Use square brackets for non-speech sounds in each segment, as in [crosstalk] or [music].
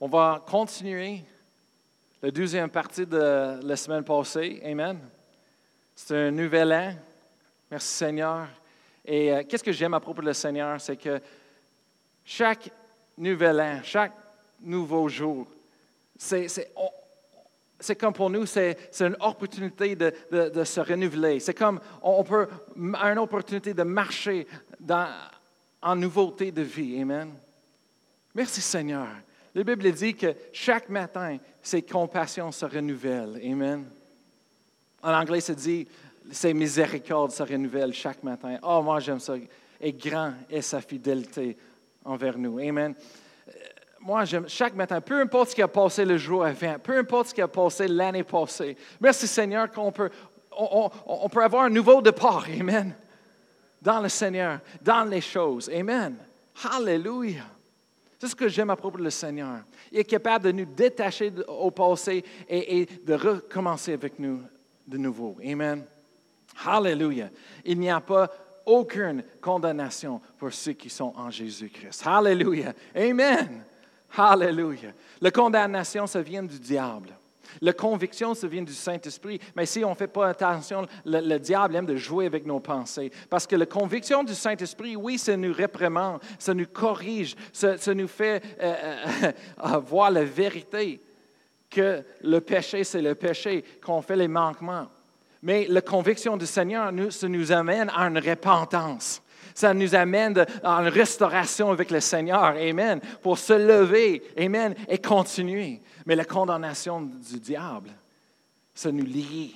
On va continuer la deuxième partie de la semaine passée. Amen. C'est un nouvel an. Merci Seigneur. Et euh, qu'est-ce que j'aime à propos de Seigneur, c'est que chaque nouvel an, chaque nouveau jour, c'est, comme pour nous, c'est, une opportunité de, se renouveler. C'est comme on peut, une opportunité de marcher dans, en nouveauté de vie. Amen. Merci Seigneur. La Bible dit que chaque matin, ses compassions se renouvellent. Amen. En anglais, ça dit, ses miséricordes se renouvellent chaque matin. Oh, moi, j'aime ça. Et grand est sa fidélité envers nous. Amen moi, j'aime chaque matin, peu importe ce qui a passé le jour avant, peu importe ce qui a passé l'année passée. Merci Seigneur qu'on peut, on, peut avoir un nouveau départ. Amen. Dans le Seigneur, dans les choses. Amen. Hallelujah. C'est ce que j'aime à propos du Seigneur. Il est capable de nous détacher au passé et, et de recommencer avec nous de nouveau. Amen. Hallelujah. Il n'y a pas aucune condamnation pour ceux qui sont en Jésus-Christ. Hallelujah. Amen. Alléluia. La condamnation, ça vient du diable. La conviction, ça vient du Saint-Esprit. Mais si on ne fait pas attention, le, diable aime de jouer avec nos pensées. Parce que la conviction du Saint-Esprit, oui, ça nous réprimande, ça nous corrige, ça, nous fait euh, euh, [laughs] voir la vérité que le péché, c'est le péché, qu'on fait les manquements. Mais la conviction du Seigneur, nous, ça nous amène à une repentance. Ça nous amène une restauration avec le Seigneur. Amen. Pour se lever. Amen. Et continuer. Mais la condamnation du diable, ça nous lie.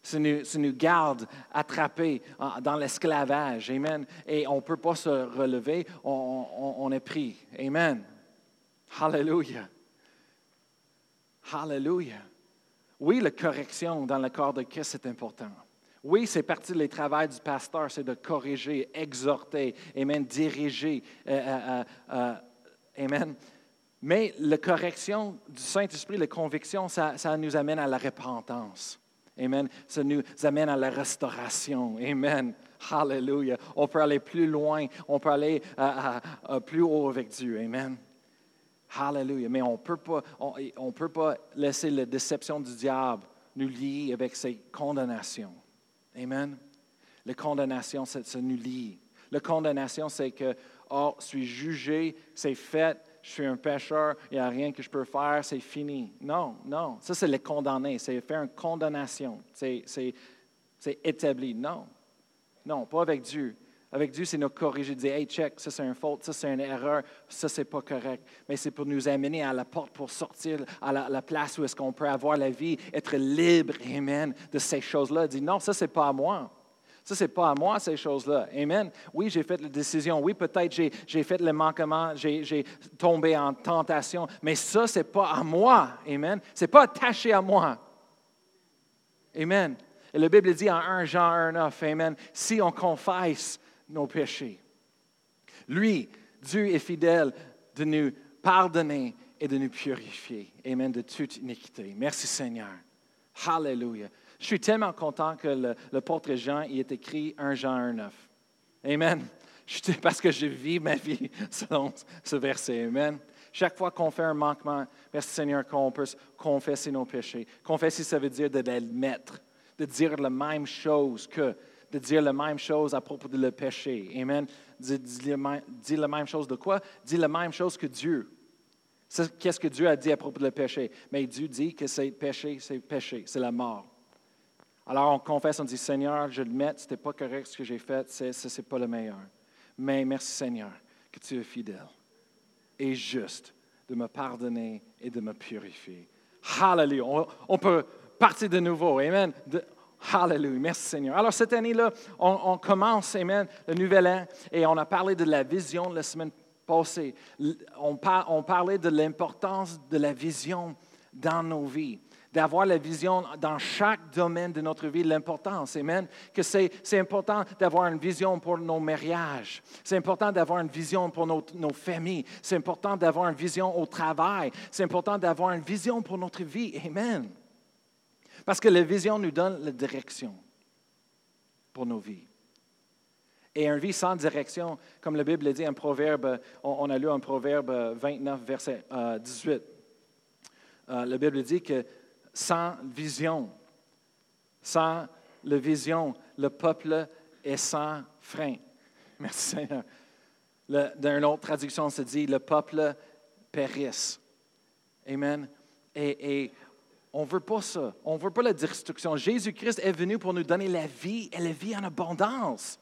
Ça nous, garde attrapés dans l'esclavage. Amen. Et on ne peut pas se relever. On, est pris. Amen. Hallelujah. Hallelujah. Oui, la correction dans le corps de Christ est important. Oui, c'est partie du travail du pasteur, c'est de corriger, exhorter, amen, diriger. Euh, euh, euh, amen. Mais la correction du Saint-Esprit, la conviction, ça, nous amène à la repentance. Amen. Ça nous amène à la restauration. Amen. Hallelujah. On peut aller plus loin, on peut aller plus haut avec Dieu. Amen. Hallelujah. Mais on ne peut pas laisser la déception du diable nous lier avec ses condamnations. Amen. La condamnation, ça, nous lie. La condamnation, c'est que, oh, je suis jugé, c'est fait, je suis un pécheur, il n'y a rien que je peux faire, c'est fini. Non, non. Ça, c'est le condamner, c'est faire une condamnation. C'est établi. Non. Non, pas avec Dieu. Avec Dieu, c'est nous corriger, dire, hey, check, ça c'est une faute, ça c'est une erreur, ça c'est pas correct. Mais c'est pour nous amener à la porte pour sortir à la, place où est-ce qu'on peut avoir la vie, être libre, amen, de ces choses-là. Dire, non, ça c'est pas à moi. Ça, c'est pas à moi, ces choses-là. Amen. Oui, j'ai fait la décision. Oui, peut-être j'ai fait le manquement, j'ai tombé en tentation. Mais ça, c'est pas à moi. Amen. C'est pas attaché à moi. Amen. Et la Bible dit en 1 Jean 1, 9, Amen. Si on confesse nos péchés. Lui, Dieu est fidèle de nous pardonner et de nous purifier. Amen, de toute iniquité. Merci Seigneur. Hallelujah. Je suis tellement content que le, le Jean y ait écrit 1 Jean 1,9. Amen. Parce que je vis ma vie [laughs] selon ce verset. Amen. Chaque fois qu'on fait un manquement, merci Seigneur qu'on peut confesser nos péchés. Confesser, ça veut dire de l'admettre, de dire la même chose que de dire la même chose à propos de le péché. Amen. Dis, la même chose de quoi? Dis la même chose que Dieu. Qu'est-ce que Dieu a dit à propos de le péché? Mais Dieu dit que c'est péché, c'est péché, c'est la mort. Alors on confesse, on dit Seigneur, je le mets, ce n'était pas correct ce que j'ai fait, ce n'est pas le meilleur. Mais merci Seigneur que tu es fidèle et juste de me pardonner et de me purifier. Hallelujah. On peut partir de nouveau. Amen. Hallelujah. Merci Seigneur. Alors cette année-là, on, commence, Amen, le nouvel an et on a parlé de la vision la semaine passée. On, on parlait de l'importance de la vision dans nos vies d'avoir la vision dans chaque domaine de notre vie, l'importance, amen, que c'est, important d'avoir une vision pour nos mariages, c'est important d'avoir une vision pour nos, nos familles, c'est important d'avoir une vision au travail, c'est important d'avoir une vision pour notre vie, amen. Parce que la vision nous donne la direction pour nos vies. Et une vie sans direction, comme la Bible dit, un proverbe, on, a lu un proverbe 29, verset 18. la Bible dit que sans vision, sans la vision, le peuple est sans frein. [laughs] Merci Seigneur. dans une autre traduction, on se dit le peuple périsse. Amen. Et, on ne veut pas ça. On ne veut pas la destruction. Jésus-Christ est venu pour nous donner la vie et la vie en abondance.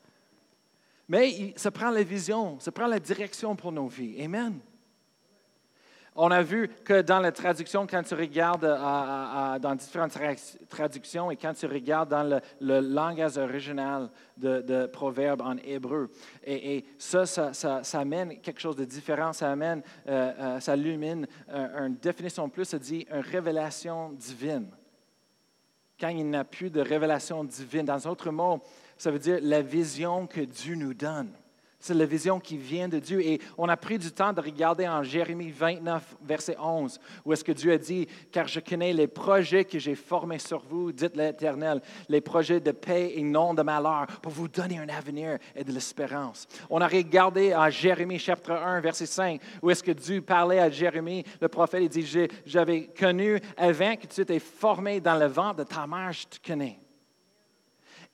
Mais ça prend la vision, ça prend la direction pour nos vies. Amen. On a vu que dans la traduction, quand tu regardes euh, dans différentes traductions et quand tu regardes dans le, langage original de, Proverbe en hébreu, et, ça, ça, amène quelque chose de différent, ça amène, euh, euh, ça illumine une définition plus, ça dit une révélation divine. Quand il n'y a plus de révélation divine, dans d'autres mots, ça veut dire la vision que Dieu nous donne. C'est la vision qui vient de Dieu. Et on a pris du temps de regarder en Jérémie 29, verset 11, où est-ce que Dieu a dit, car je connais les projets que j'ai formés sur vous, dit l'Éternel, les projets de paix et non de malheur, pour vous donner un avenir et de l'espérance. On a regardé en Jérémie chapitre 1, verset 5, où est-ce que Dieu parlait à Jérémie, le prophète, il dit, j'avais connu avant que tu étais formé dans le ventre de ta mère, je te connais.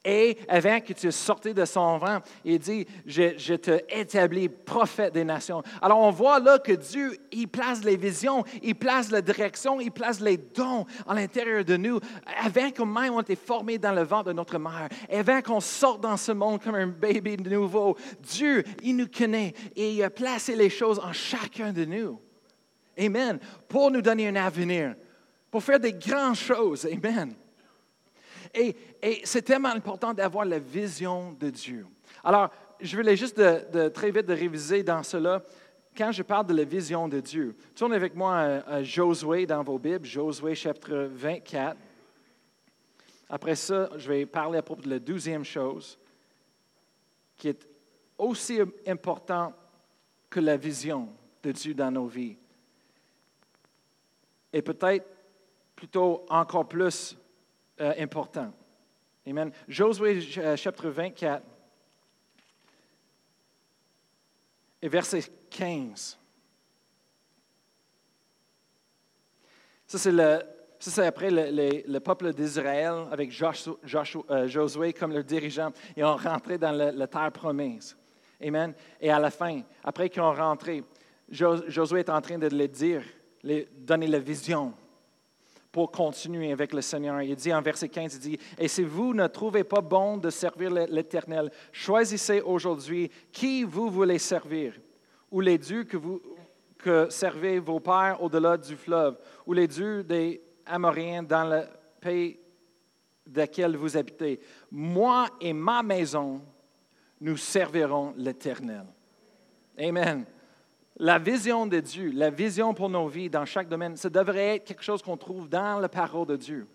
Et avant que tu sortais de son vent, il dit, je, te établis prophète des nations. Alors on voit là que Dieu, il place les visions, il place la direction, il place les dons à l'intérieur de nous, avant que même on été formé dans le vent de notre mère, avant qu'on sorte dans ce monde comme un bébé nouveau. Dieu, il nous connaît et il a placé les choses en chacun de nous. Amen. Pour nous donner un avenir, pour faire des grandes choses. Amen. Et, c'est tellement important d'avoir la vision de Dieu. Alors, je voulais juste de, très vite de réviser dans cela. Quand je parle de la vision de Dieu, tournez avec moi à, Josué dans vos Bibles, Josué chapitre 24. Après ça, je vais parler à propos de la douzième chose, qui est aussi importante que la vision de Dieu dans nos vies. Et peut-être plutôt encore plus euh, important. Amen. Josué euh, chapitre 24 et verset 15. Ça, c'est après le, peuple d'Israël avec euh, Josué comme le dirigeant. Ils ont rentré dans la terre promise. Amen. Et à la fin, après qu'ils ont rentré, Josué est en train de les dire, les, donner la vision pour continuer avec le Seigneur. Il dit en verset 15, il dit, Et si vous ne trouvez pas bon de servir l'Éternel, choisissez aujourd'hui qui vous voulez servir, ou les dieux que vous que servez vos pères au-delà du fleuve, ou les dieux des Amoréens dans le pays lequel vous habitez. Moi et ma maison, nous servirons l'Éternel. Amen. La vision de Dieu, la vision pour nos vies dans chaque domaine, ça devrait être quelque chose qu'on trouve dans la parole de Dieu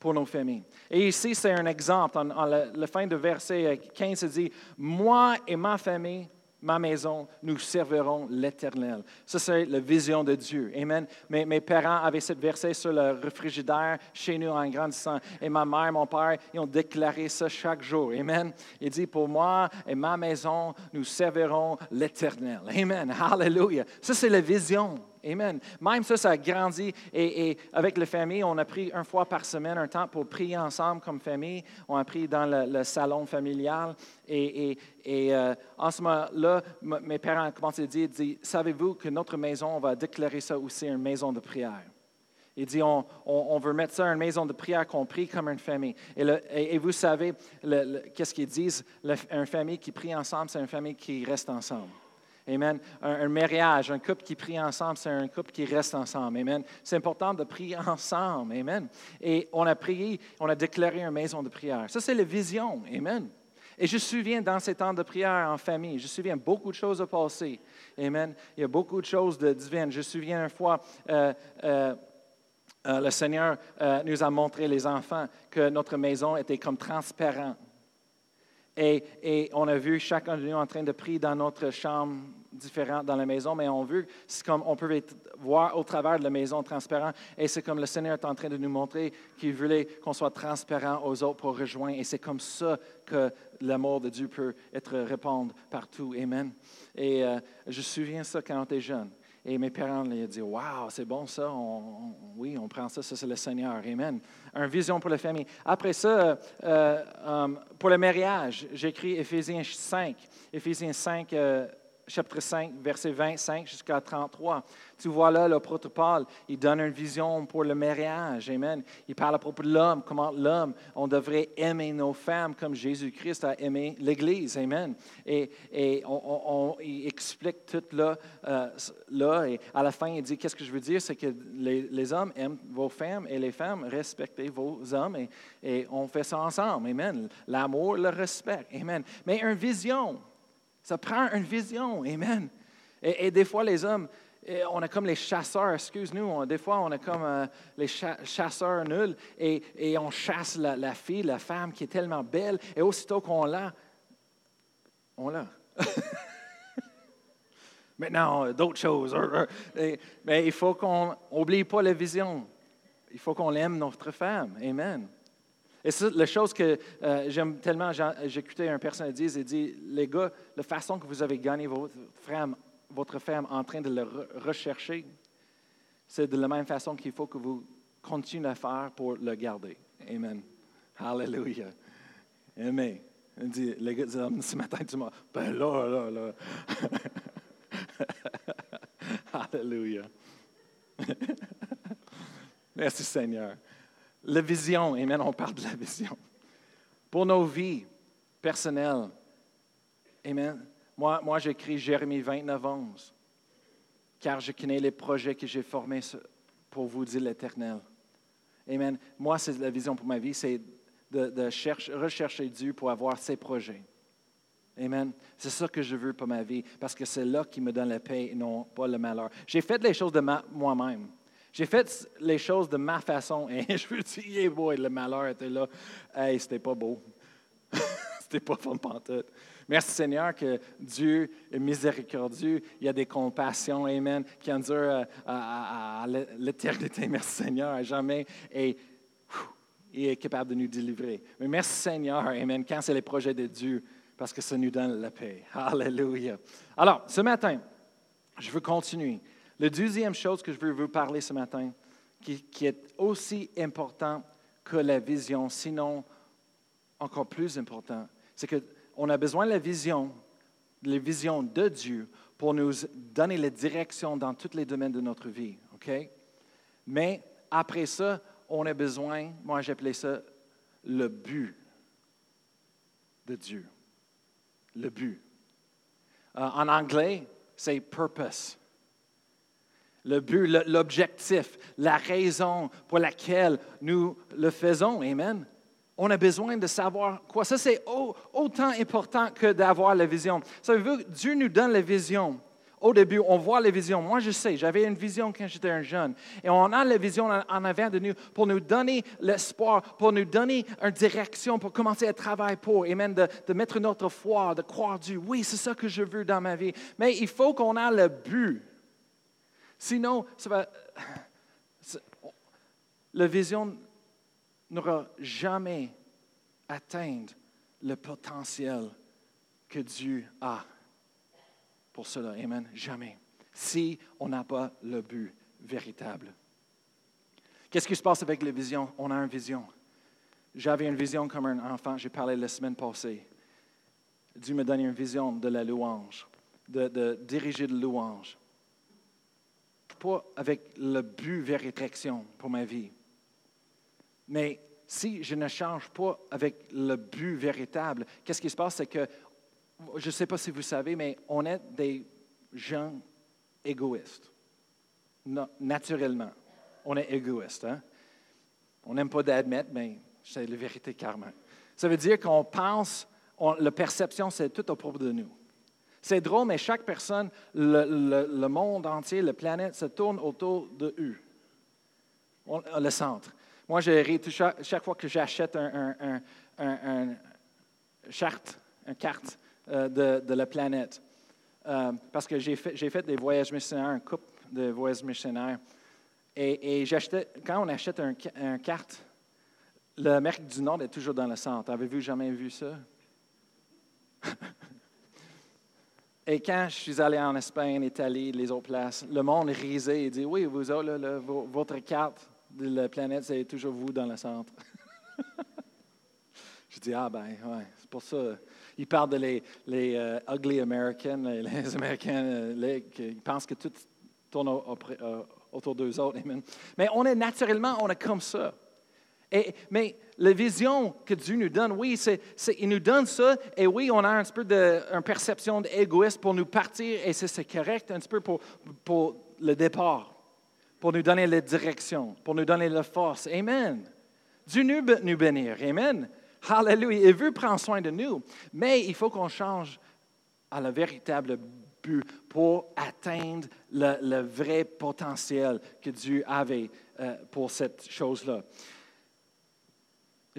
pour nos familles. Et ici, c'est un exemple. En, la, fin de verset 15, ça dit, Moi et ma famille, ma maison, nous servirons l'Éternel. Ça, c'est la vision de Dieu. Amen. Mes, mes, parents avaient cette verset sur le réfrigérateur chez nous en grandissant. Et ma mère, mon père, ils ont déclaré ça chaque jour. Amen. Il dit, pour moi et ma maison, nous servirons l'Éternel. Amen. Hallelujah. Ça, c'est la vision. Amen. Même ça, ça a grandi. Et, avec la famille, on a pris une fois par semaine un temps pour prier ensemble comme famille. On a pris dans le, salon familial. Et, euh, en ce moment-là, mes parents ont commencé à dire, savez-vous que notre maison, on va déclarer ça aussi une maison de prière? Il dit, on, veut mettre ça une maison de prière qu'on prie comme une famille. Et, vous savez, qu'est-ce qu'ils disent? une famille qui prie ensemble, c'est une famille qui reste ensemble. Amen. Un, mariage, un couple qui prie ensemble, c'est un couple qui reste ensemble. Amen. C'est important de prier [laughs] ensemble. Amen. Et on a prié, on a déclaré une maison de prière. Ça, c'est la vision. Amen. Et je me souviens dans ces temps de prière en famille, je me souviens beaucoup de choses à passer. Amen. Il y a beaucoup de choses de divines. Je me souviens une fois, euh, euh, euh, le Seigneur nous a montré, les enfants, que notre maison était comme transparente. Et, on a vu chacun de nous en train de prier dans notre chambre différente dans la maison, mais on veut, c'est comme on peut voir au travers de la maison transparent. Et c'est comme le Seigneur est en train de nous montrer qu'il voulait qu'on soit transparent aux autres pour rejoindre. Et c'est comme ça que l'amour de Dieu peut être répandu partout. Amen. Et euh, je me souviens ça quand on était jeune. Et mes parents lui ont dit Waouh, c'est bon ça, oui, on prend ça, ça c'est le Seigneur. Amen. Une vision pour la famille. Après ça, euh, euh, pour le mariage, j'écris Éphésiens 5. Éphésiens 5, chapitre 5, verset 25 jusqu'à 33. Tu vois là, l'apôtre Paul, il donne une vision pour le mariage. Amen. Il parle à propos de l'homme, comment l'homme, on devrait aimer nos femmes comme Jésus-Christ a aimé l'Église. Amen. Et, et on, il explique tout là, euh, là. Et à la fin, il dit, qu'est-ce que je veux dire? C'est que les, les, hommes aiment vos femmes et les femmes respectez vos hommes. Et, et on fait ça ensemble. Amen. L'amour, le respect. Amen. Mais une vision, ça prend une vision. Amen. Et, des fois, les hommes, on est comme les chasseurs, excuse-nous, des fois, on est comme euh, les chasseurs nuls et, on chasse la, fille, la femme qui est tellement belle, et aussitôt qu'on l'a, on l'a. [laughs] Maintenant, d'autres choses. mais il faut qu'on n'oublie pas la vision. Il faut qu'on aime notre femme. Amen. Et c'est la chose que euh, j'aime tellement, écouté un personne dire, il dit, les gars, la façon que vous avez gagné votre femme, votre femme en train de le rechercher, c'est de la même façon qu'il faut que vous continuez à faire pour le garder. Amen. Hallelujah. Amen. Il dit, les gars, ce matin, tu m'as, ben là, là, là. [laughs] Hallelujah. [laughs] Merci Seigneur. La vision, Amen, on parle de la vision. Pour nos vies personnelles, Amen. Moi, moi j'écris Jérémie 29, 11, car je connais les projets que j'ai formés pour vous, dit l'Éternel. Amen. Moi, c'est la vision pour ma vie, c'est de, rechercher Dieu pour avoir ses projets. Amen. C'est ça que je veux pour ma vie, parce que c'est là qui me donne la paix et non pas le malheur. J'ai fait les choses de moi-même. J'ai fait les choses de ma façon et [laughs] je veux dire, boy, le malheur était là. Hey, c'était pas beau. [laughs] c'était pas fun pantoute. Merci Seigneur que Dieu est miséricordieux. Il y a des compassions, Amen, qui endurent à, l'éternité. [laughs] Merci Seigneur, à jamais. Et il est capable de nous délivrer. Mais merci Seigneur, Amen, quand c'est les projets de Dieu, parce que ça nous donne la paix. Alléluia. Alors, ce matin, je veux continuer. La deuxième chose que je veux vous parler ce matin, qui, est aussi important que la vision, sinon encore plus important, c'est qu'on a besoin de la vision, de la vision de Dieu pour nous donner la direction dans tous les domaines de notre vie. Mais après ça, on a besoin, moi j'appelais ça le but de Dieu. Le but. Euh, en anglais, c'est purpose le but, l'objectif, la raison pour laquelle nous le faisons. Amen. On a besoin de savoir quoi. Ça, c'est autant important que d'avoir la vision. Savez-vous, Dieu nous donne la vision. Au début, on voit la vision. Moi, je sais, j'avais une vision quand j'étais un jeune. Et on a la vision en avant de nous pour nous donner l'espoir, pour nous donner une direction, pour commencer à travailler pour. Amen. De, de mettre notre foi, de croire Dieu. Oui, c'est ça que je veux dans ma vie. Mais il faut qu'on ait le but. Sinon, ça va, la vision n'aura jamais atteint le potentiel que Dieu a pour cela. Amen. Jamais. Si on n'a pas le but véritable. Qu'est-ce qui se passe avec la vision? On a une vision. J'avais une vision comme un enfant, j'ai parlé la semaine passée. Dieu me donne une vision de la louange, de, de diriger de louange pas avec le but vers rétraction pour ma vie. Mais si je ne change pas avec le but véritable, qu'est-ce qui se passe? C'est que, je ne sais pas si vous savez, mais on est des gens égoïstes. naturellement, on est égoïste. Hein? On n'aime pas d'admettre, mais c'est la vérité carrément. Ça veut dire qu'on pense, la perception, c'est tout au propos de nous. C'est drôle, mais chaque personne, le, monde entier, la planète se tourne autour de eux. le centre. Moi, j'ai chaque, chaque fois que j'achète un, charte, une carte euh, de, la planète. Euh, parce que j'ai fait, des voyages missionnaires, un couple de voyages missionnaires. Et, et quand on achète une un carte, l'Amérique du Nord est toujours dans le centre. Avez-vous jamais vu ça? [laughs] Et quand je suis allé en Espagne, Italie, les autres places, le monde risait et dit Oui, vous votre carte de la planète, c'est toujours vous dans le centre. [laughs] je dis Ah, ben, ouais, c'est pour ça. Ils parlent de les, les uh, ugly Americans, les, Américains, euh, ils pensent que tout tourne euh, autour d'eux autres. Mais on est naturellement, on est comme ça mais la vision que Dieu nous donne, oui, il nous donne ça, et oui, on a un peu de une perception égoïste pour nous partir, et c'est, correct un petit peu pour, pour le départ, pour nous donner la direction, pour nous donner la force. Amen. Dieu nous, nous. Amen. Hallelujah. Il veut prendre soin de nous, mais il faut qu'on change à le véritable but pour atteindre le, vrai potentiel que Dieu avait euh, pour cette chose-là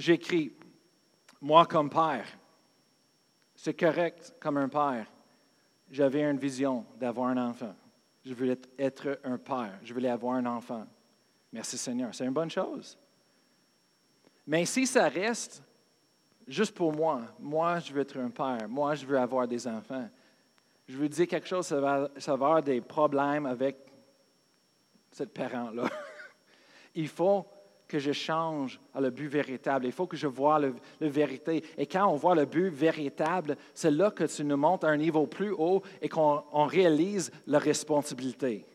j'écris, moi comme père, c'est correct comme un père. J'avais une vision d'avoir un enfant. Je voulais être un père. Je voulais avoir un enfant. Merci Seigneur. C'est une bonne chose. Mais si ça reste juste pour moi, moi je veux être un père, moi je veux avoir des enfants, je veux dire quelque chose, ça va, avoir des problèmes avec ce parent-là. [laughs] Il faut que je change à le but véritable. Il faut que je vois le, vérité. Et quand on voit le but véritable, c'est là que tu nous montes à un niveau plus haut et qu'on réalise la responsabilité.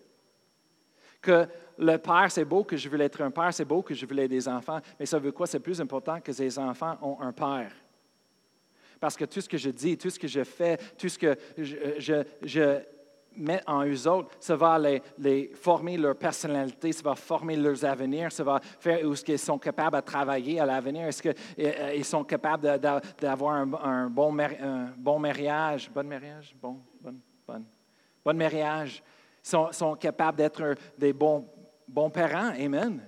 Que le père, c'est beau que je veux être un père, c'est beau que je veux des enfants, mais ça veut quoi? C'est plus important que ces enfants ont un père. Parce que tout ce que je dis, tout ce que je fais, tout ce que je, je mettre en eux autres, ça va les, former leur personnalité, ça va former leurs avenirs, ça va faire où est-ce qu'ils sont capables de travailler à l'avenir, est-ce qu'ils euh, sont capables d'avoir un, bon, mariage, bon mariage, bon, bon, bon, bon mariage, sont, sont capables d'être des bons parents, amen.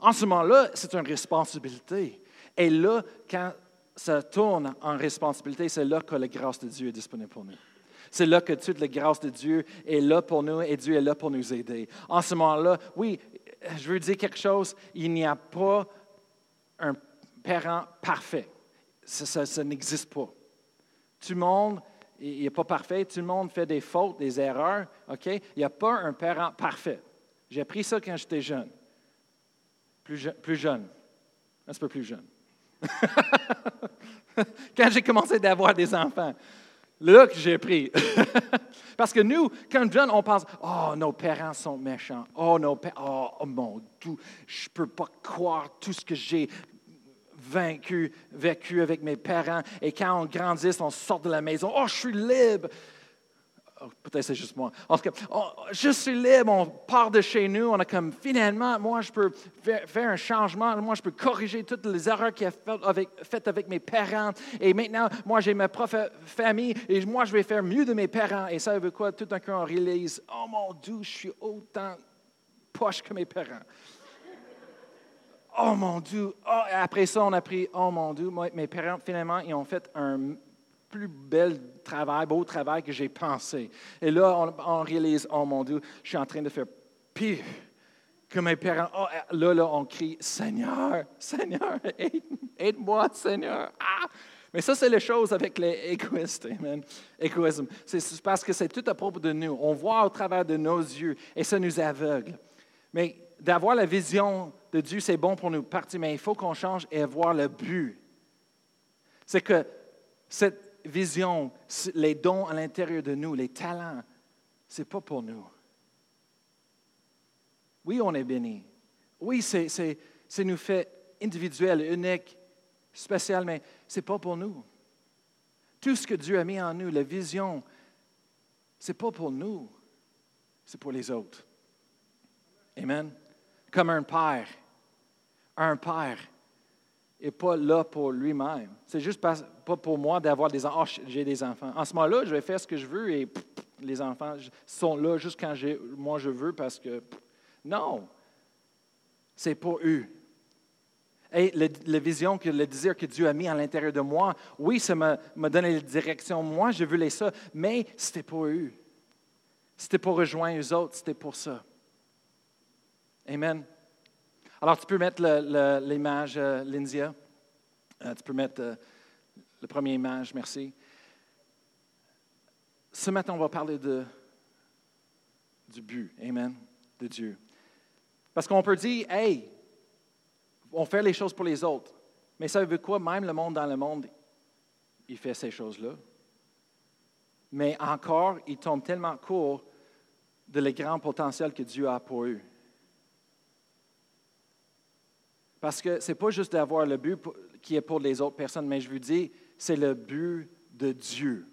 En ce moment-là, c'est une responsabilité. Et là, quand ça tourne en responsabilité, c'est là que la grâce de Dieu est disponible pour nous. C'est là que toute la grâce de Dieu est là pour nous et Dieu est là pour nous aider. En ce moment-là, oui, je veux dire quelque chose, il n'y a pas un parent parfait. Ça, n'existe pas. Tout le monde n'est pas parfait, tout le monde fait des fautes, des erreurs, OK? Il n'y a pas un parent parfait. J'ai appris ça quand j'étais jeune. Plus, plus jeune. Un peu plus jeune. [laughs] quand j'ai commencé d'avoir des enfants. Là que j'ai pris. [laughs] Parce que nous, quand jeunes, on pense Oh, nos parents sont méchants. Oh, nos oh, oh, mon Dieu, je ne peux pas croire tout ce que j'ai vaincu, vécu avec mes parents. Et quand on grandit, on sort de la maison Oh, je suis libre. Oh, peut-être c'est juste moi. En tout cas, oh, je suis libre, on part de chez nous, on a comme finalement, moi je peux faire, un changement, moi je peux corriger toutes les erreurs qu'il a faites avec, mes parents. Et maintenant, moi j'ai ma propre famille et moi je vais faire mieux de mes parents. Et ça veut quoi? Tout d'un coup, on réalise, oh mon Dieu, je suis autant poche que mes parents. Oh mon Dieu! Oh, après ça, on a pris, oh mon Dieu, mes parents, finalement, ils ont fait un plus bel travail, beau travail que j'ai pensé. Et là, on, réalise, oh mon Dieu, je suis en train de faire pire que mes parents. Oh, là, là, on crie, Seigneur, Seigneur, [laughs] aide-moi, Seigneur. Ah! Mais ça, c'est les choses avec les égoïstes. Amen. Égoïsme. C'est parce que c'est tout à propos de nous. On voit au travers de nos yeux et ça nous aveugle. Mais d'avoir la vision de Dieu, c'est bon pour nous partir, mais il faut qu'on change et voir le but. C'est que cette vision, les dons à l'intérieur de nous, les talents, ce n'est pas pour nous. Oui, on est béni. Oui, c'est nous fait individuel, unique, spécial, mais ce n'est pas pour nous. Tout ce que Dieu a mis en nous, la vision, ce n'est pas pour nous, c'est pour les autres. Amen. Comme un père. Un père n'est pas là pour lui-même. C'est juste pas, pour moi d'avoir des enfants. Oh, j'ai des enfants. En ce moment-là, je vais faire ce que je veux et les enfants sont là juste quand moi je veux parce que. non, c'est pour eux. Et la vision, que, le désir que Dieu a mis à l'intérieur de moi, oui, ça m'a donné la direction. Moi, je voulais ça, mais c'était pour eux. C'était pour rejoindre les autres, c'était pour ça. Amen. Alors, tu peux mettre l'image, euh. Euh, tu peux mettre euh, le premier image, merci. Ce matin, on va parler du but, Amen, de Dieu. Parce qu'on peut dire, hey, on fait les choses pour les autres. Mais ça veut quoi? Même le monde dans le monde, il fait ces choses-là. Mais encore, il tombe tellement court de le grand potentiel que Dieu a pour eux. Parce que ce n'est pas juste d'avoir le but qui est pour les autres personnes, mais je vous dis, c'est le but de Dieu.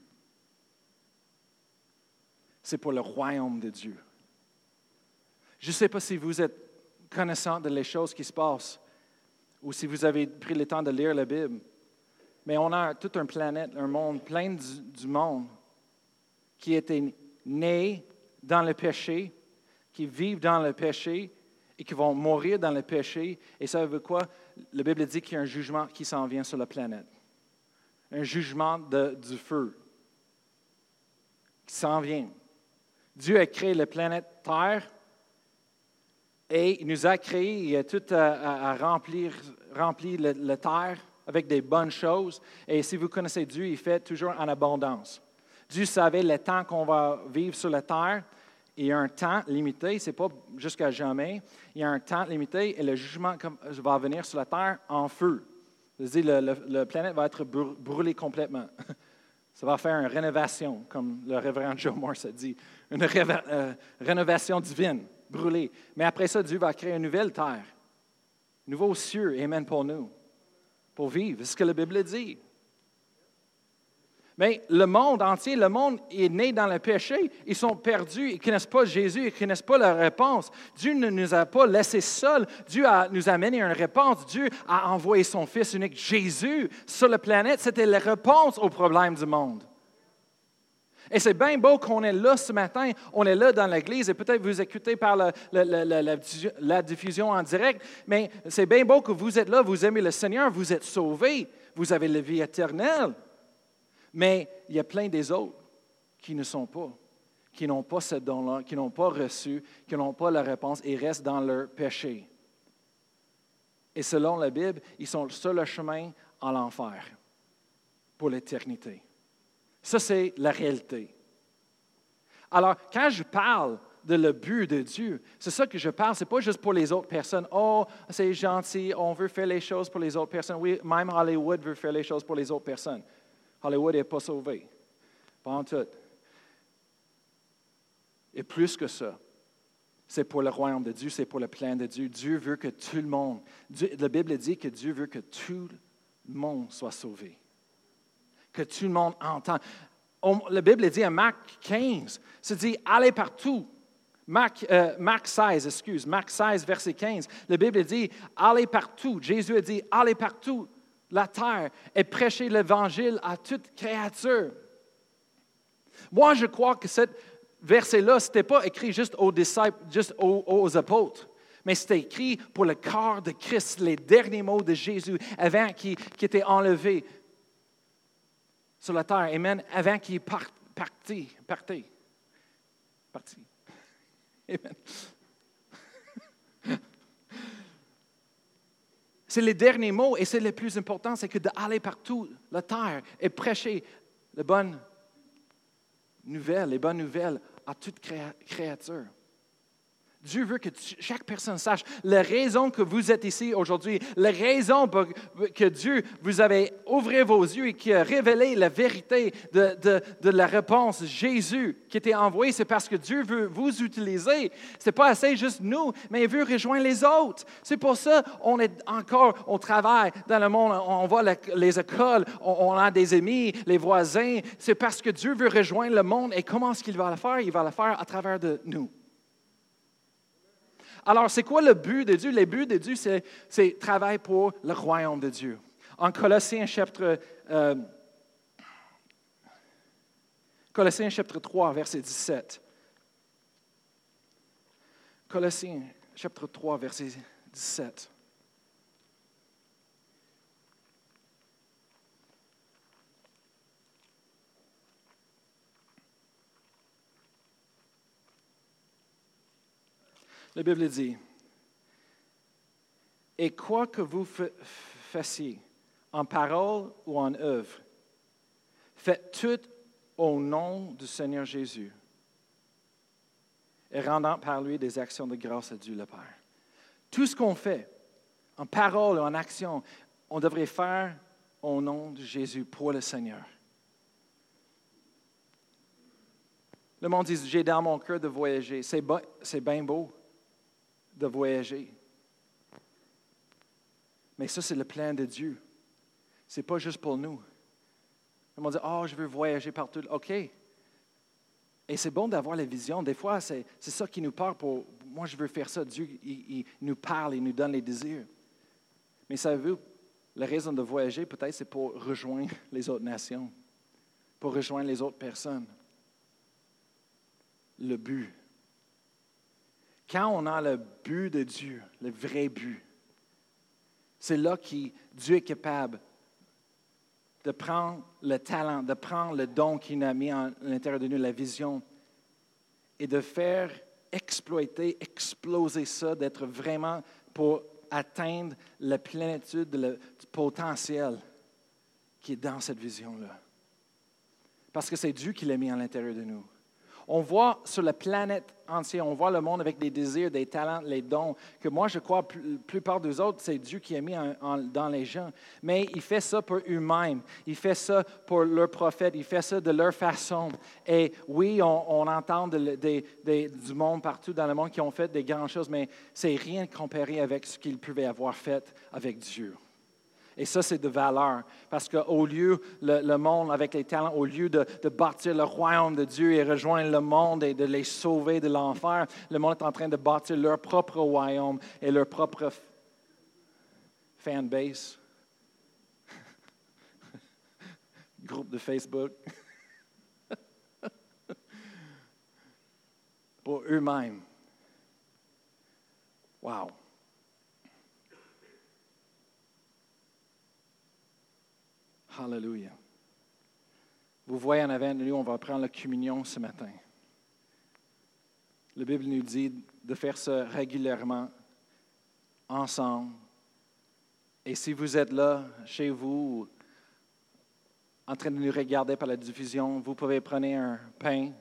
C'est pour le royaume de Dieu. Je ne sais pas si vous êtes connaissant de les choses qui se passent ou si vous avez pris le temps de lire la Bible, mais on a toute une planète, un monde plein du, du monde qui était né dans le péché, qui vivent dans le péché et qui vont mourir dans le péché. Et ça veut quoi? La Bible dit qu'il y a un jugement qui s'en vient sur la planète. Un jugement du feu qui s'en vient. Dieu a créé la planète Terre et il nous a créé, il a tout à, remplir, remplir la terre avec des bonnes choses. Et si vous connaissez Dieu, il fait toujours en abondance. Dieu savait le temps qu'on va vivre sur la terre. Il y a un temps limité, ce n'est pas jusqu'à jamais. Il y a un temps limité et le jugement va venir sur la terre en feu. C'est-à-dire, le, la planète va être brûlée complètement. [laughs] Ça va faire une rénovation, comme le révérend Joe Morse a dit, une euh, rénovation divine, brûlée. Mais après ça, Dieu va créer une nouvelle terre, nouveau cieux, Amen pour nous, pour vivre. C'est ce que la Bible dit. Mais le monde entier, le monde est né dans le péché. Ils sont perdus, ils ne connaissent pas Jésus, ils ne connaissent pas la réponse. Dieu ne nous a pas laissés seuls. Dieu a, nous a amené une réponse. Dieu a envoyé son Fils unique, Jésus, sur la planète. C'était la réponse aux problèmes du monde. Et c'est bien beau qu'on est là ce matin, on est là dans l'Église, et peut-être vous écoutez par la, la, diffusion en direct, mais c'est bien beau que vous êtes là, vous aimez le Seigneur, vous êtes sauvés, vous avez la vie éternelle. Mais il y a plein des autres qui ne sont pas, qui n'ont pas ce don-là, qui n'ont pas reçu, qui n'ont pas la réponse et restent dans leur péché. Et selon la Bible, ils sont sur le chemin en l'enfer pour l'éternité. Ça, c'est la réalité. Alors, quand je parle de le but de Dieu, c'est ça que je parle. Ce n'est pas juste pour les autres personnes. Oh, c'est gentil, on veut faire les choses pour les autres personnes. Oui, même Hollywood veut faire les choses pour les autres personnes. Hollywood n'est pas sauvé. Pas en tout. Et plus que ça, c'est pour le royaume de Dieu, c'est pour le plan de Dieu. Dieu veut que tout le monde, la Bible dit que Dieu veut que tout le monde soit sauvé. Que tout le monde entende. la Bible dit à Marc 15, c'est dit allez partout. Marc, euh, Marc 16, excuse, Marc 16, verset 15, la Bible dit allez partout. Jésus a dit allez partout la terre et prêcher l'Évangile à toute créature. Moi, je crois que ce verset-là, ce n'était pas écrit juste aux disciples, juste aux, apôtres, mais c'était écrit pour le corps de Christ, les derniers mots de Jésus avant qu'il qui était enlevé sur la terre. Amen. Avant qu'il parte, parti, parti. Parti. Amen. C'est les derniers mots et c'est le plus important, c'est que d'aller partout la terre et prêcher les bonnes nouvelles, les bonnes nouvelles à toute créature. Dieu veut que chaque personne sache la raison que vous êtes ici aujourd'hui, la raison que Dieu vous avait ouvert vos yeux et qui a révélé la vérité de, de, la réponse Jésus qui était envoyé, c'est parce que Dieu veut vous utiliser. Ce n'est pas assez juste nous, mais il veut rejoindre les autres. C'est pour ça qu'on est encore au travail dans le monde, on voit les écoles, on, on, a des amis, les voisins. C'est parce que Dieu veut rejoindre le monde et comment est-ce qu'il va le faire? Il va le faire à travers de nous. Alors, c'est quoi le but de Dieu? Le but de Dieu, c'est travailler pour le royaume de Dieu. En Colossiens chapitre, euh, Colossiens chapitre 3, verset 17. Colossiens chapitre 3, verset 17. La Bible dit, et quoi que vous fassiez, en parole ou en œuvre, faites tout au nom du Seigneur Jésus et rendant par lui des actions de grâce à Dieu le Père. Tout ce qu'on fait, en parole ou en action, on devrait faire au nom de Jésus pour le Seigneur. Le monde dit, j'ai dans mon cœur de voyager. C'est bien beau de voyager. Mais ça, c'est le plan de Dieu. Ce n'est pas juste pour nous. Le monde dit, oh, je veux voyager partout. OK. Et c'est bon d'avoir la vision. Des fois, c'est ça qui nous parle pour, moi, je veux faire ça. Dieu, il, nous parle, il nous donne les désirs. Mais savez-vous, la raison de voyager, peut-être, c'est pour rejoindre les autres nations, pour rejoindre les autres personnes. Le but. Quand on a le but de Dieu, le vrai but, c'est là que Dieu est capable de prendre le talent, de prendre le don qu'il a mis à l'intérieur de nous, la vision, et de faire exploiter, exploser ça, d'être vraiment pour atteindre la plénitude du potentiel qui est dans cette vision-là. Parce que c'est Dieu qui l'a mis à l'intérieur de nous. On voit sur la planète entière, on voit le monde avec des désirs, des talents, les dons, que moi je crois, la plupart des autres, c'est Dieu qui a mis dans les gens. Mais il fait ça pour eux-mêmes, il fait ça pour leurs prophètes, il fait ça de leur façon. Et oui, on, entend du monde partout dans le monde qui ont fait des grandes choses, mais c'est rien comparé avec ce qu'ils pouvaient avoir fait avec Dieu. Et ça, c'est de valeur. Parce qu'au lieu, le, monde avec les talents, au lieu de, bâtir le royaume de Dieu et rejoindre le monde et de les sauver de l'enfer, le monde est en train de bâtir leur propre royaume et leur propre fanbase. [laughs] Groupe de Facebook. [laughs] Pour eux-mêmes. Wow. Hallelujah. Vous voyez en avant de nous, on va prendre la communion ce matin. La Bible nous dit de faire ça régulièrement, ensemble. Et si vous êtes là, chez vous, en train de nous regarder par la diffusion, vous pouvez prendre un pain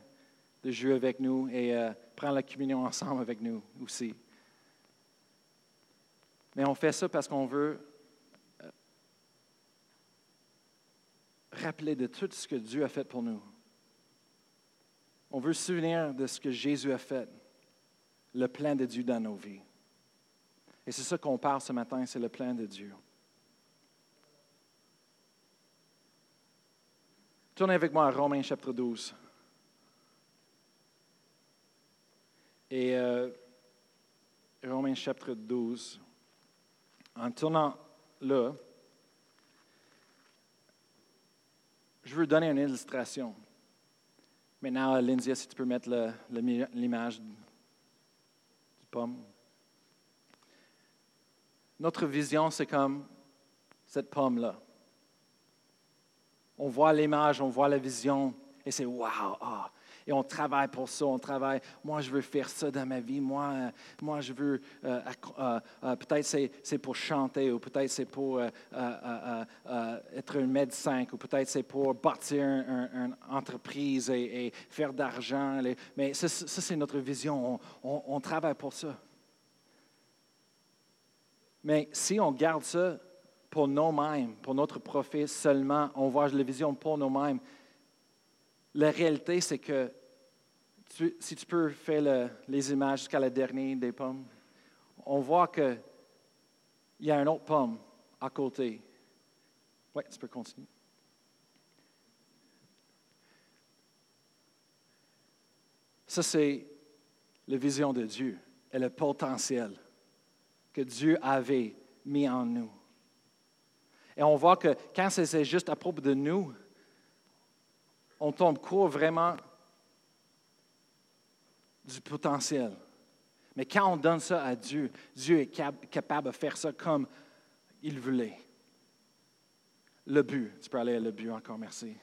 de jus avec nous et euh, prendre la communion ensemble avec nous aussi. Mais on fait ça parce qu'on veut rappeler de tout ce que Dieu a fait pour nous. On veut se souvenir de ce que Jésus a fait, le plan de Dieu dans nos vies. Et c'est ça qu'on parle ce matin, c'est le plan de Dieu. Tournez avec moi à Romains chapitre 12. Et euh, Romains chapitre 12, en tournant là, je veux donner une illustration. Maintenant, Lindsay, si tu peux mettre l'image du pomme. Notre vision, c'est comme cette pomme-là. On voit l'image, on voit la vision, et c'est wow, ah, et on travaille pour ça, on travaille. Moi, je veux faire ça dans ma vie. Moi, euh, moi je veux. Euh, euh, peut-être c'est, pour chanter, ou peut-être c'est pour être un médecin, ou peut-être c'est pour bâtir une entreprise et, faire d'argent. Mais ça, c'est notre vision. On, travaille pour ça. Mais si on garde ça pour nous-mêmes, pour notre profit seulement, on voit la vision pour nous-mêmes, la réalité, c'est que si tu peux faire les images jusqu'à la dernière des pommes, on voit qu'il y a une autre pomme à côté. Oui, tu peux continuer. Ça, c'est la vision de Dieu et le potentiel que Dieu avait mis en nous. Et on voit que quand c'est juste à propos de nous, on tombe court vraiment du potentiel. Mais quand on donne ça à Dieu, Dieu est capable de faire ça comme il voulait. Le but, tu peux aller à le but encore, merci.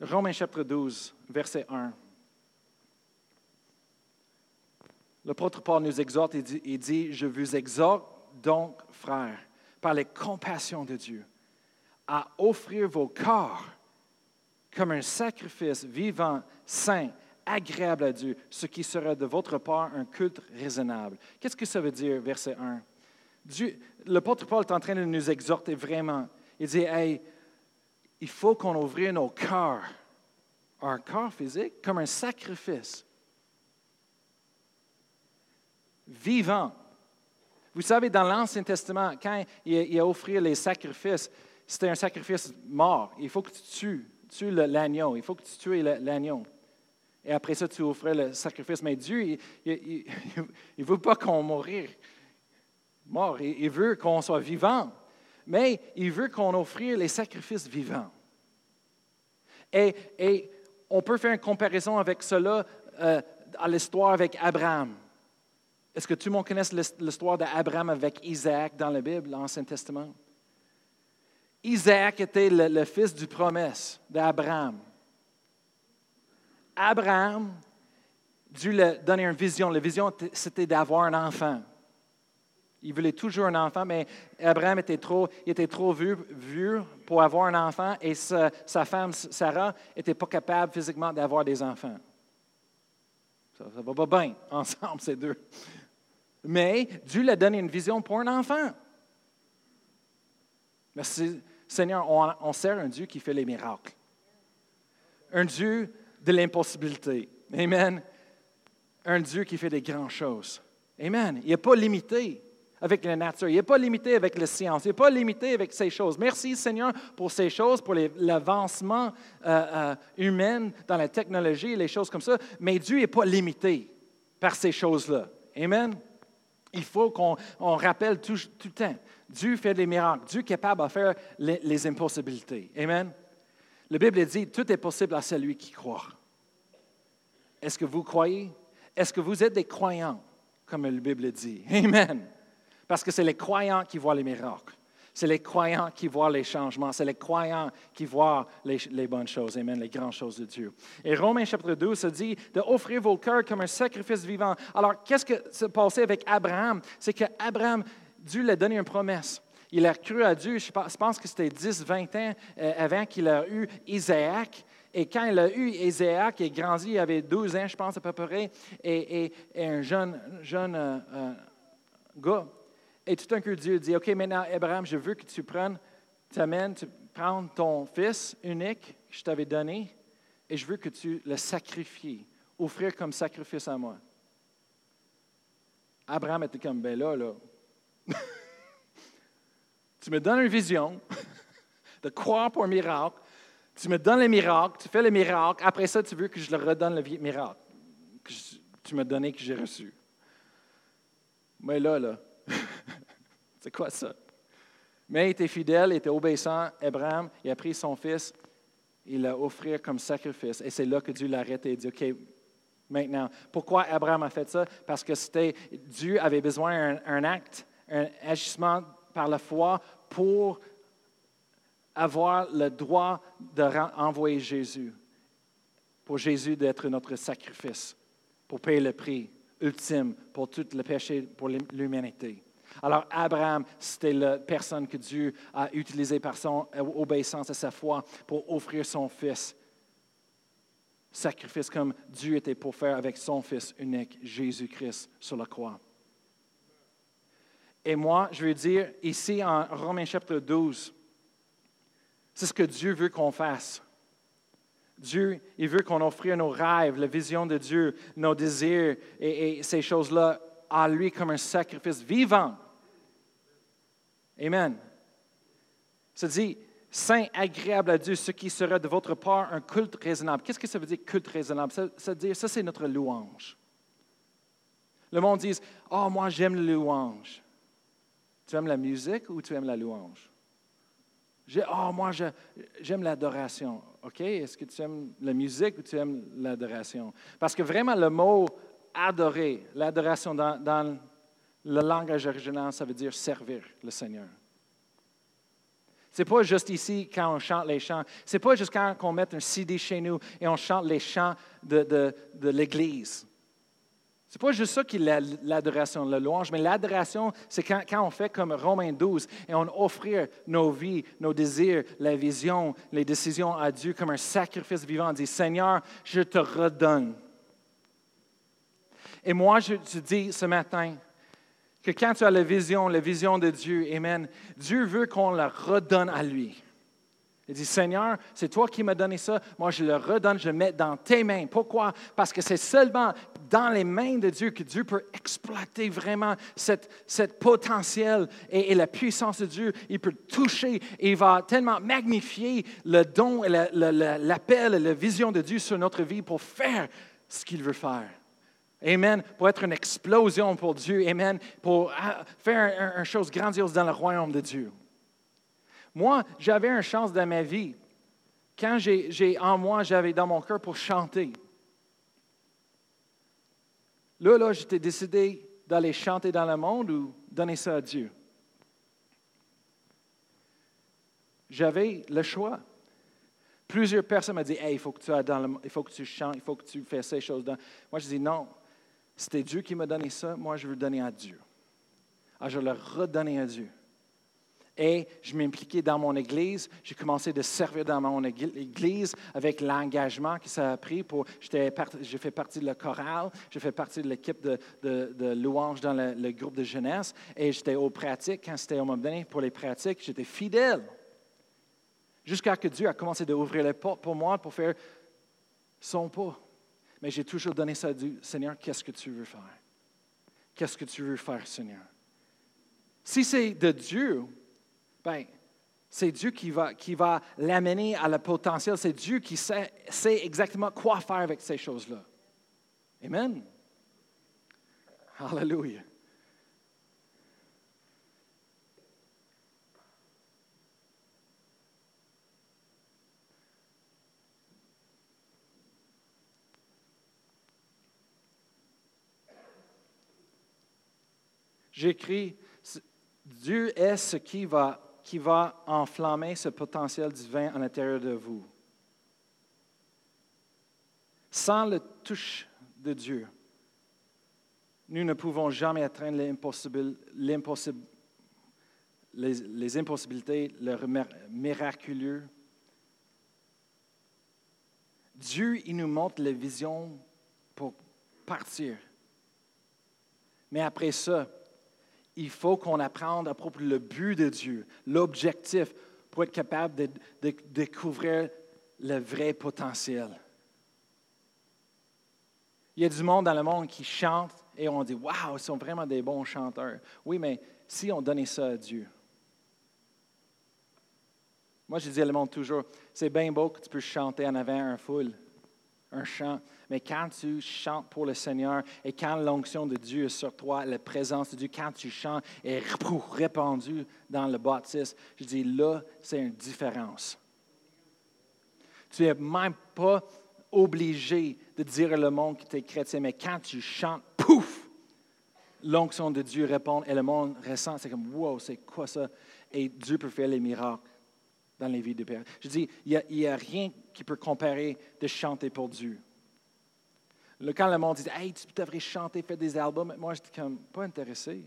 Romains chapitre 12, verset 1. L'apôtre Paul nous exhorte et dit, il dit, je vous exhorte donc, frères, par les compassions de Dieu, à offrir vos corps comme un sacrifice vivant, saint, agréable à Dieu, ce qui serait de votre part un culte raisonnable. Qu'est-ce que ça veut dire, verset 1? L'apôtre Paul est en train de nous exhorter vraiment. Il dit, hey, il faut qu'on ouvre nos cœurs, un corps physique, comme un sacrifice vivant. Vous savez, dans l'Ancien Testament, quand il, a offert les sacrifices, c'était un sacrifice mort. Il faut que tu tues, tues l'agneau. Il faut que tu tues l'agneau. Et après ça, tu offrais le sacrifice. Mais Dieu, il ne veut pas qu'on mourir mort. Il veut qu'on soit vivant. Mais il veut qu'on offre les sacrifices vivants. Et, et, on peut faire une comparaison avec cela euh, à l'histoire avec Abraham. Est-ce que tout le monde connaît l'histoire d'Abraham avec Isaac dans la Bible, l'Ancien Testament? Isaac était le, fils du promesse d'Abraham. Abraham, Dieu lui a donné une vision. La vision, c'était d'avoir un enfant. Il voulait toujours un enfant, mais Abraham était trop, vieux, pour avoir un enfant et sa, sa femme, Sarah, n'était pas capable physiquement d'avoir des enfants. Ça ne va pas bien ensemble, [laughs] ces deux. Mais Dieu lui a donné une vision pour un enfant. Merci, Seigneur, on, sert un Dieu qui fait les miracles. Un Dieu de l'impossibilité. Amen. Un Dieu qui fait des grandes choses. Amen. Il n'est pas limité avec la nature. Il n'est pas limité avec la science. Il n'est pas limité avec ces choses. Merci Seigneur pour ces choses, pour l'avancement euh, euh, humain dans la technologie les choses comme ça. Mais Dieu n'est pas limité par ces choses-là. Amen. Il faut qu'on rappelle tout, le temps. Dieu fait des miracles. Dieu est capable de faire les, impossibilités. Amen. La Bible dit, tout est possible à celui qui croit. Est-ce que vous croyez? Est-ce que vous êtes des croyants, comme la Bible dit? Amen. Parce que c'est les croyants qui voient les miracles. C'est les croyants qui voient les changements. C'est les croyants qui voient les, bonnes choses. Amen, les grandes choses de Dieu. Et Romains chapitre 12 se dit d'offrir vos cœurs comme un sacrifice vivant. Alors, qu'est-ce qui s'est passé avec Abraham? C'est qu'Abraham, Dieu lui a donné une promesse. Il a cru à Dieu, je pense que c'était 10, 20 ans euh, avant qu'il ait eu Isaac. Et quand il a eu Isaac, il a grandi, il avait 12 ans, je pense à peu près, et, un jeune, jeune euh, euh, gars. Et tout un coup, Dieu dit, OK, maintenant, Abraham, je veux que tu prennes, t'amènes, tu prends ton fils unique que je t'avais donné, et je veux que tu le sacrifies, offrir comme sacrifice à moi. Abraham était comme, ben là, là, tu me donnes une vision de croire pour un miracle, tu me donnes le miracle, tu fais le miracle, après ça, tu veux que je le redonne le miracle que tu m'as donné, que j'ai reçu. Mais là, là, [laughs] c'est quoi ça? Mais il était fidèle, il était obéissant. Abraham, il a pris son fils, il l'a offert comme sacrifice. Et c'est là que Dieu l'arrête et dit, OK, maintenant. Pourquoi Abraham a fait ça? Parce que c'était, Dieu avait besoin d'un acte, un agissement par la foi pour avoir le droit d'envoyer Jésus, pour Jésus d'être notre sacrifice, pour payer le prix ultime pour tout le péché, pour l'humanité. Alors Abraham, c'était la personne que Dieu a utilisée par son obéissance à sa foi pour offrir son fils. Sacrifice comme Dieu était pour faire avec son fils unique, Jésus-Christ, sur la croix. Et moi, je veux dire ici en Romains chapitre 12, c'est ce que Dieu veut qu'on fasse. Dieu, il veut qu'on offre nos rêves, la vision de Dieu, nos désirs et, ces choses-là à lui comme un sacrifice vivant. Amen. Ça dit, saint, agréable à Dieu, ce qui sera de votre part un culte raisonnable. Qu'est-ce que ça veut dire culte raisonnable? Ça, veut dire, ça c'est notre louange. Le monde dit, oh, moi j'aime la louange. Tu aimes la musique ou tu aimes la louange? oh, moi, j'aime l'adoration. OK? Est-ce que tu aimes la musique ou tu aimes l'adoration? Parce que vraiment, le mot adorer, l'adoration dans, le langage original, ça veut dire servir le Seigneur. Ce n'est pas juste ici quand on chante les chants. Ce n'est pas juste quand on met un CD chez nous et on chante les chants de, de, de l'Église. C'est pas juste ça qui est l'adoration, la louange, mais l'adoration, c'est quand, on fait comme Romains 12 et on offre nos vies, nos désirs, la vision, les décisions à Dieu comme un sacrifice vivant. On dit, Seigneur, je te redonne. Et moi, je te dis ce matin que quand tu as la vision, la vision de Dieu, Amen, Dieu veut qu'on la redonne à lui. Il dit, Seigneur, c'est toi qui m'as donné ça, moi je le redonne, je le mets dans tes mains. Pourquoi? Parce que c'est seulement dans les mains de Dieu que Dieu peut exploiter vraiment cette, potentiel et, la puissance de Dieu. Il peut toucher et il va tellement magnifier le don et l'appel et la vision de Dieu sur notre vie pour faire ce qu'il veut faire. Amen. Pour être une explosion pour Dieu. Amen. Pour ah, faire une chose grandiose dans le royaume de Dieu. Moi, j'avais une chance dans ma vie. Quand j'ai en moi, j'avais dans mon cœur pour chanter. Là, là, j'étais décidé d'aller chanter dans le monde ou donner ça à Dieu. J'avais le choix. Plusieurs personnes m'ont dit Hey, il faut que tu ailles dans le, il faut que tu chantes, il faut que tu fasses ces choses. Moi, je dis non. C'était Dieu qui m'a donné ça. Moi, je veux le donner à Dieu. Alors, ah, je le redonner à Dieu et je m'impliquais dans mon église. J'ai commencé de servir dans mon église avec l'engagement que ça a pris. Pour, j'ai fait partie de la chorale, j'ai fait partie de l'équipe de, de, louanges dans le, groupe de jeunesse et j'étais aux pratiques. Quand c'était au moment donné pour les pratiques, j'étais fidèle. Jusqu'à ce que Dieu a commencé d'ouvrir les portes pour moi pour faire son pas. Mais j'ai toujours donné ça à Dieu. Seigneur, qu'est-ce que tu veux faire? Qu'est-ce que tu veux faire, Seigneur? Si c'est de Dieu, Bien, c'est Dieu qui va, qui va l'amener à le potentiel. C'est Dieu qui sait, sait, exactement quoi faire avec ces choses-là. Amen. Hallelujah. J'écris, Dieu est ce qui va qui va enflammer ce potentiel divin à l'intérieur de vous. Sans le touche de Dieu, nous ne pouvons jamais atteindre les, les, impossibilités, le miraculeux. Dieu, il nous montre la vision pour partir. Mais après ça, il faut qu'on apprenne à propos le but de Dieu, l'objectif, pour être capable de, découvrir le vrai potentiel. Il y a du monde dans le monde qui chante et on dit Waouh, ils sont vraiment des bons chanteurs. Oui, mais si on donnait ça à Dieu. Moi, je dis à le monde toujours c'est bien beau que tu peux chanter en avant un foule, un chant. Mais quand tu chantes pour le Seigneur et quand l'onction de Dieu est sur toi, la présence de Dieu, quand tu chantes est répandue dans le baptiste, je dis là, c'est une différence. Tu n'es même pas obligé de dire au monde que tu es chrétien, mais quand tu chantes, pouf, l'onction de Dieu répond et le monde ressent, c'est comme, wow, c'est quoi ça? Et Dieu peut faire les miracles dans les vies de Père. Je dis, il n'y a, rien qui peut comparer de chanter pour Dieu. Le, quand le monde dit, hey, tu devrais chanter, faire des albums, moi, je suis comme pas intéressé.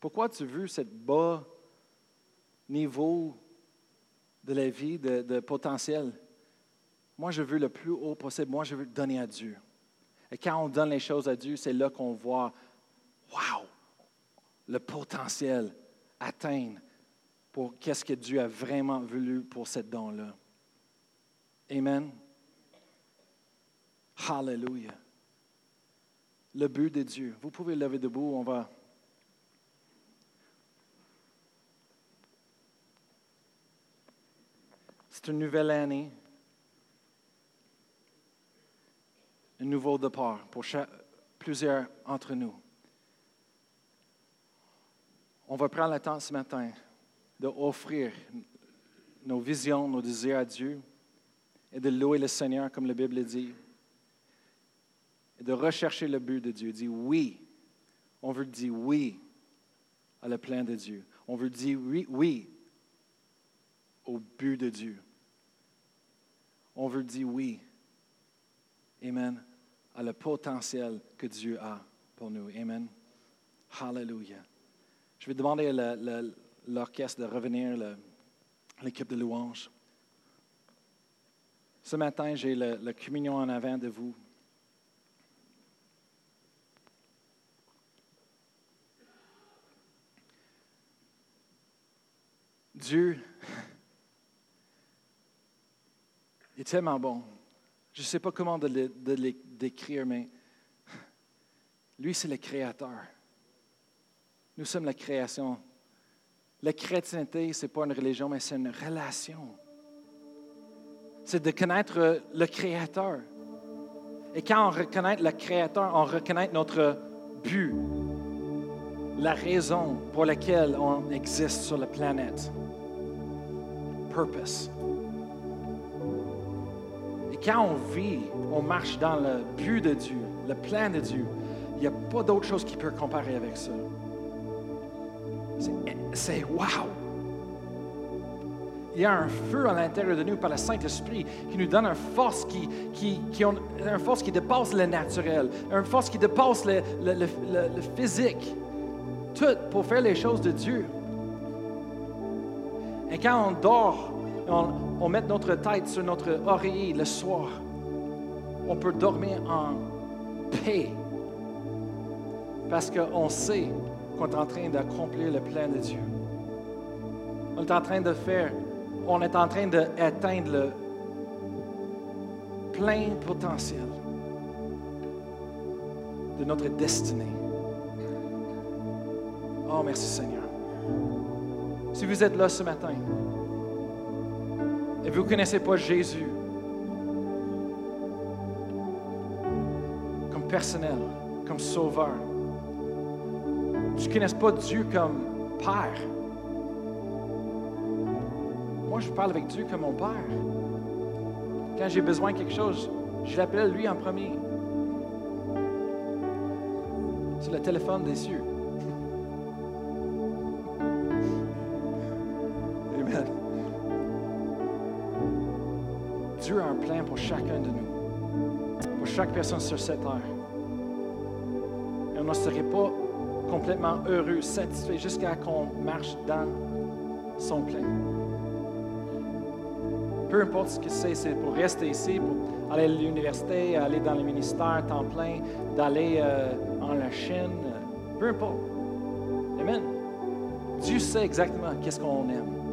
Pourquoi tu veux ce bas niveau de la vie, de, potentiel? Moi, je veux le plus haut possible. Moi, je veux donner à Dieu. Et quand on donne les choses à Dieu, c'est là qu'on voit, wow, le potentiel atteindre pour qu'est-ce que Dieu a vraiment voulu pour cette don-là. Amen. Hallelujah. Le but de Dieu. Vous pouvez lever debout, on va. C'est une nouvelle année, un nouveau départ pour plusieurs d'entre nous. On va prendre le temps ce matin d'offrir nos visions, nos désirs à Dieu et de louer le Seigneur comme la Bible dit. De rechercher le but de Dieu. Dit oui. On veut dire oui à le plein de Dieu. On veut dire oui, au but de Dieu. On veut dire oui. Amen. À le potentiel que Dieu a pour nous. Amen. Hallelujah. Je vais demander à l'orchestre de revenir, l'équipe de louange. Ce matin, j'ai la communion en avant de vous. Dieu est tellement bon. Je ne sais pas comment de le, décrire, mais lui, c'est le créateur. Nous sommes la création. La chrétienté, ce n'est pas une religion, mais c'est une relation. C'est de connaître le Créateur. Et quand on reconnaît le Créateur, on reconnaît notre but, la raison pour laquelle on existe sur la planète. Purpose. Et quand on vit, on marche dans le but de Dieu, le plan de Dieu, il n'y a pas d'autre chose qui peut comparer avec ça. C'est wow! Il y a un feu à l'intérieur de nous par le Saint-Esprit qui nous donne une force qui, qui, qui une force qui dépasse le naturel, une force qui dépasse le, le, physique. Tout pour faire les choses de Dieu. Et quand on dort, on, met notre tête sur notre oreiller le soir, on peut dormir en paix parce qu'on sait qu'on est en train d'accomplir le plan de Dieu. On est en train de faire, on est en train d'atteindre le plein potentiel de notre destinée. Oh, merci Seigneur. Si vous êtes là ce matin et vous ne connaissez pas Jésus comme personnel, comme sauveur, tu ne connais pas Dieu comme Père. Moi, je parle avec Dieu comme mon Père. Quand j'ai besoin de quelque chose, je l'appelle lui en premier. C'est le téléphone des cieux. Un plan pour chacun de nous, pour chaque personne sur cette terre. Et on ne serait pas complètement heureux, satisfait, jusqu'à qu'on marche dans son plein. Peu importe ce que c'est, c'est pour rester ici, pour aller à l'université, aller dans le ministère temps plein, d'aller euh, en la Chine, peu importe. Amen. Dieu sait exactement qu'est-ce qu'on aime.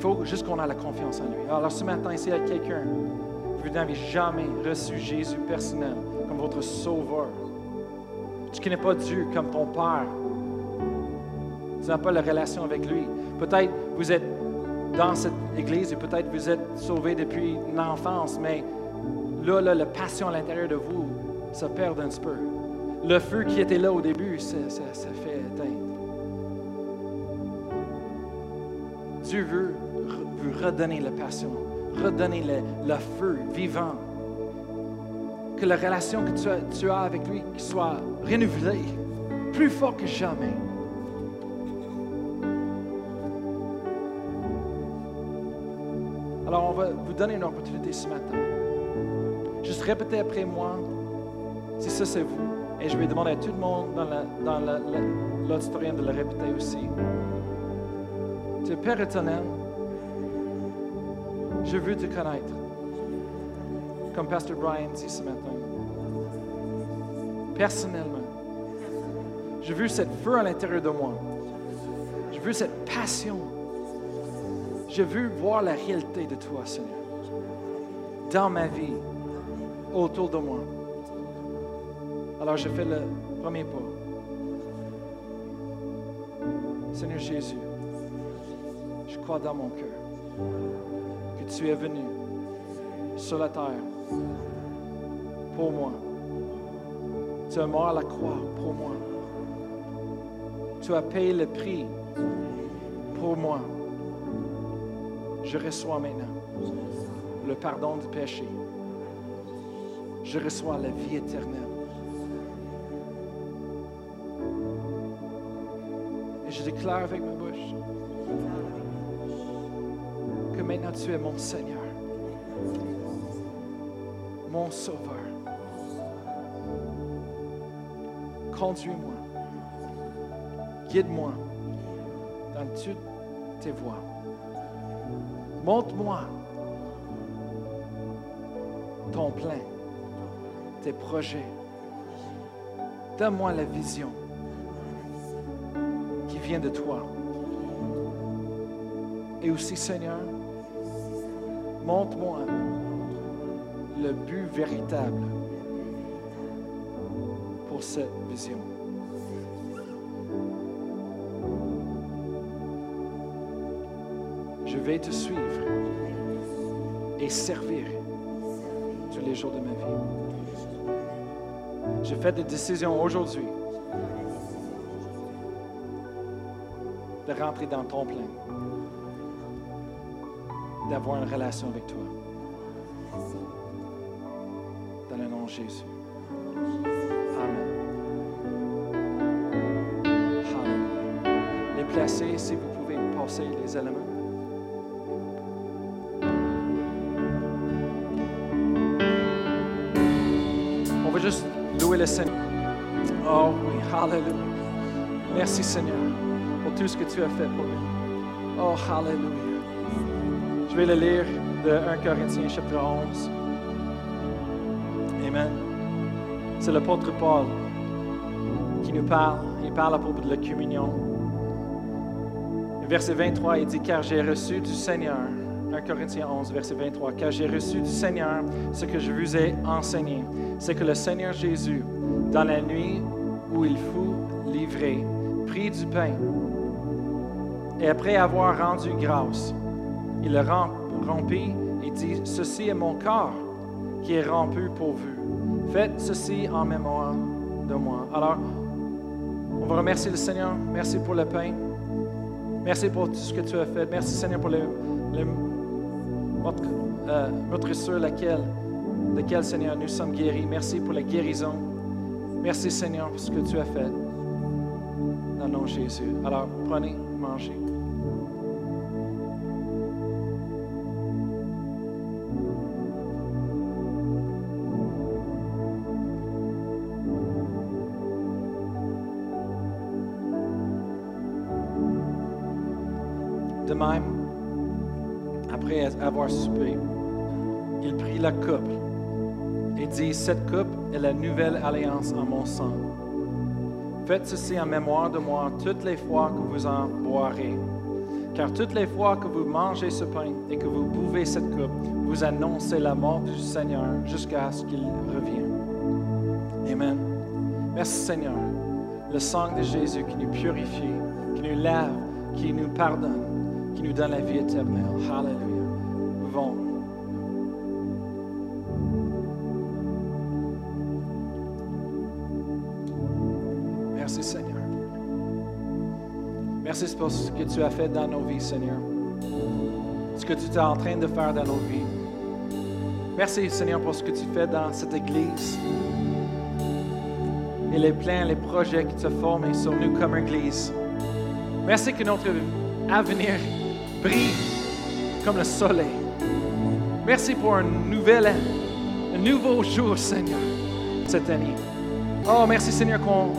Faut juste qu'on ait la confiance en lui. Alors ce matin, s'il y a quelqu'un, vous n'avez jamais reçu Jésus personnel, comme votre sauveur. Tu ne connais pas Dieu comme ton Père. Tu n'as pas la relation avec lui. Peut-être vous êtes dans cette église et peut-être vous êtes sauvé depuis l'enfance, mais là, là, la passion à l'intérieur de vous se perd un petit peu. Le feu qui était là au début, ça, fait éteindre. Dieu veut redonner la passion, redonner le, feu vivant que la relation que tu as, avec lui soit renouvelée, plus fort que jamais. Alors, on va vous donner une opportunité ce matin. Juste répétez après moi, si ça c'est vous, et je vais demander à tout le monde dans l'auditorium de le répéter aussi. Tu es Père je veux te connaître comme Pasteur Brian dit ce matin. Personnellement, je veux cette feu à l'intérieur de moi. Je veux cette passion. Je veux voir la réalité de toi, Seigneur, dans ma vie, autour de moi. Alors je fais le premier pas. Seigneur Jésus, je crois dans mon cœur tu es venu sur la terre pour moi. Tu es mort à la croix pour moi. Tu as payé le prix pour moi. Je reçois maintenant le pardon du péché. Je reçois la vie éternelle. Et je déclare avec ma bouche tu es mon Seigneur mon Sauveur. Conduis-moi. Guide-moi dans toutes tes voies. Montre-moi ton plein, tes projets. Donne-moi la vision qui vient de toi. Et aussi, Seigneur, montre-moi le but véritable pour cette vision. Je vais te suivre et servir tous les jours de ma vie. J'ai fait des décisions aujourd'hui de rentrer dans ton plein, d'avoir une relation avec toi. Dans le nom de Jésus. Amen. Hallelujah. Les placer, si vous pouvez passer les éléments. On va juste louer le Seigneur. Oh oui, Hallelujah. Merci Seigneur pour tout ce que tu as fait pour nous. Oh, Hallelujah. Je vais le lire de 1 Corinthiens chapitre 11. Amen. C'est l'apôtre Paul qui nous parle. Il parle à propos de la communion. Verset 23, il dit, car j'ai reçu du Seigneur, 1 Corinthiens 11, verset 23, car j'ai reçu du Seigneur ce que je vous ai enseigné, c'est que le Seigneur Jésus, dans la nuit où il fut livré, prit du pain, et après avoir rendu grâce, il le rompit et dit, ceci est mon corps qui est rompu pour vous. Faites ceci en mémoire de moi. Alors, on va remercier le Seigneur. Merci pour le pain. Merci pour tout ce que tu as fait. Merci Seigneur pour le, notre, euh, notre laquelle, laquelle Seigneur nous sommes guéris. Merci pour la guérison. Merci Seigneur pour ce que tu as fait. Dans le nom de Jésus. Alors, prenez, mangez. Même, après avoir soupé, il prit la coupe et dit, cette coupe est la nouvelle alliance en mon sang. Faites ceci en mémoire de moi toutes les fois que vous en boirez. Car toutes les fois que vous mangez ce pain et que vous buvez cette coupe, vous annoncez la mort du Seigneur jusqu'à ce qu'il revienne. Amen. Merci Seigneur. Le sang de Jésus qui nous purifie, qui nous lave, qui nous pardonne, qui nous donne la vie éternelle. Hallelujah. Buvons. Merci Seigneur. Merci pour ce que tu as fait dans nos vies, Seigneur. Ce que tu es en train de faire dans nos vies. Merci Seigneur pour ce que tu fais dans cette Église. Et les plans, les projets tu as formés sur nous comme Église. Merci que notre avenir brille comme le soleil. Merci pour un nouvel un nouveau jour, Seigneur, cette année. Oh, merci, Seigneur, qu'on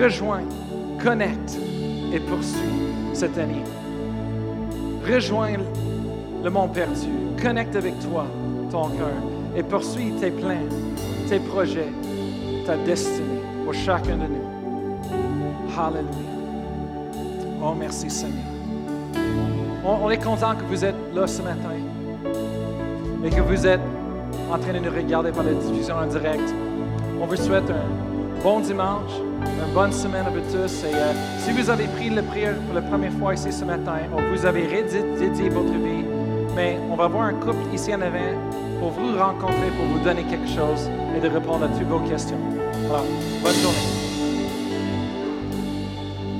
rejoigne, connecte et poursuit cette année. Rejoins le monde perdu, connecte avec toi, ton cœur, et poursuis tes plans, tes projets, ta destinée pour chacun de nous. Hallelujah. Oh, merci, Seigneur. On, on est content que vous êtes là ce matin et que vous êtes en train de nous regarder par la diffusion en direct. On vous souhaite un bon dimanche, une bonne semaine à vous tous. Et euh, si vous avez pris le prière pour la première fois ici ce matin, ou vous avez redédié votre vie, mais on va voir un couple ici en avant pour vous rencontrer, pour vous donner quelque chose et de répondre à toutes vos questions. Alors, bonne journée.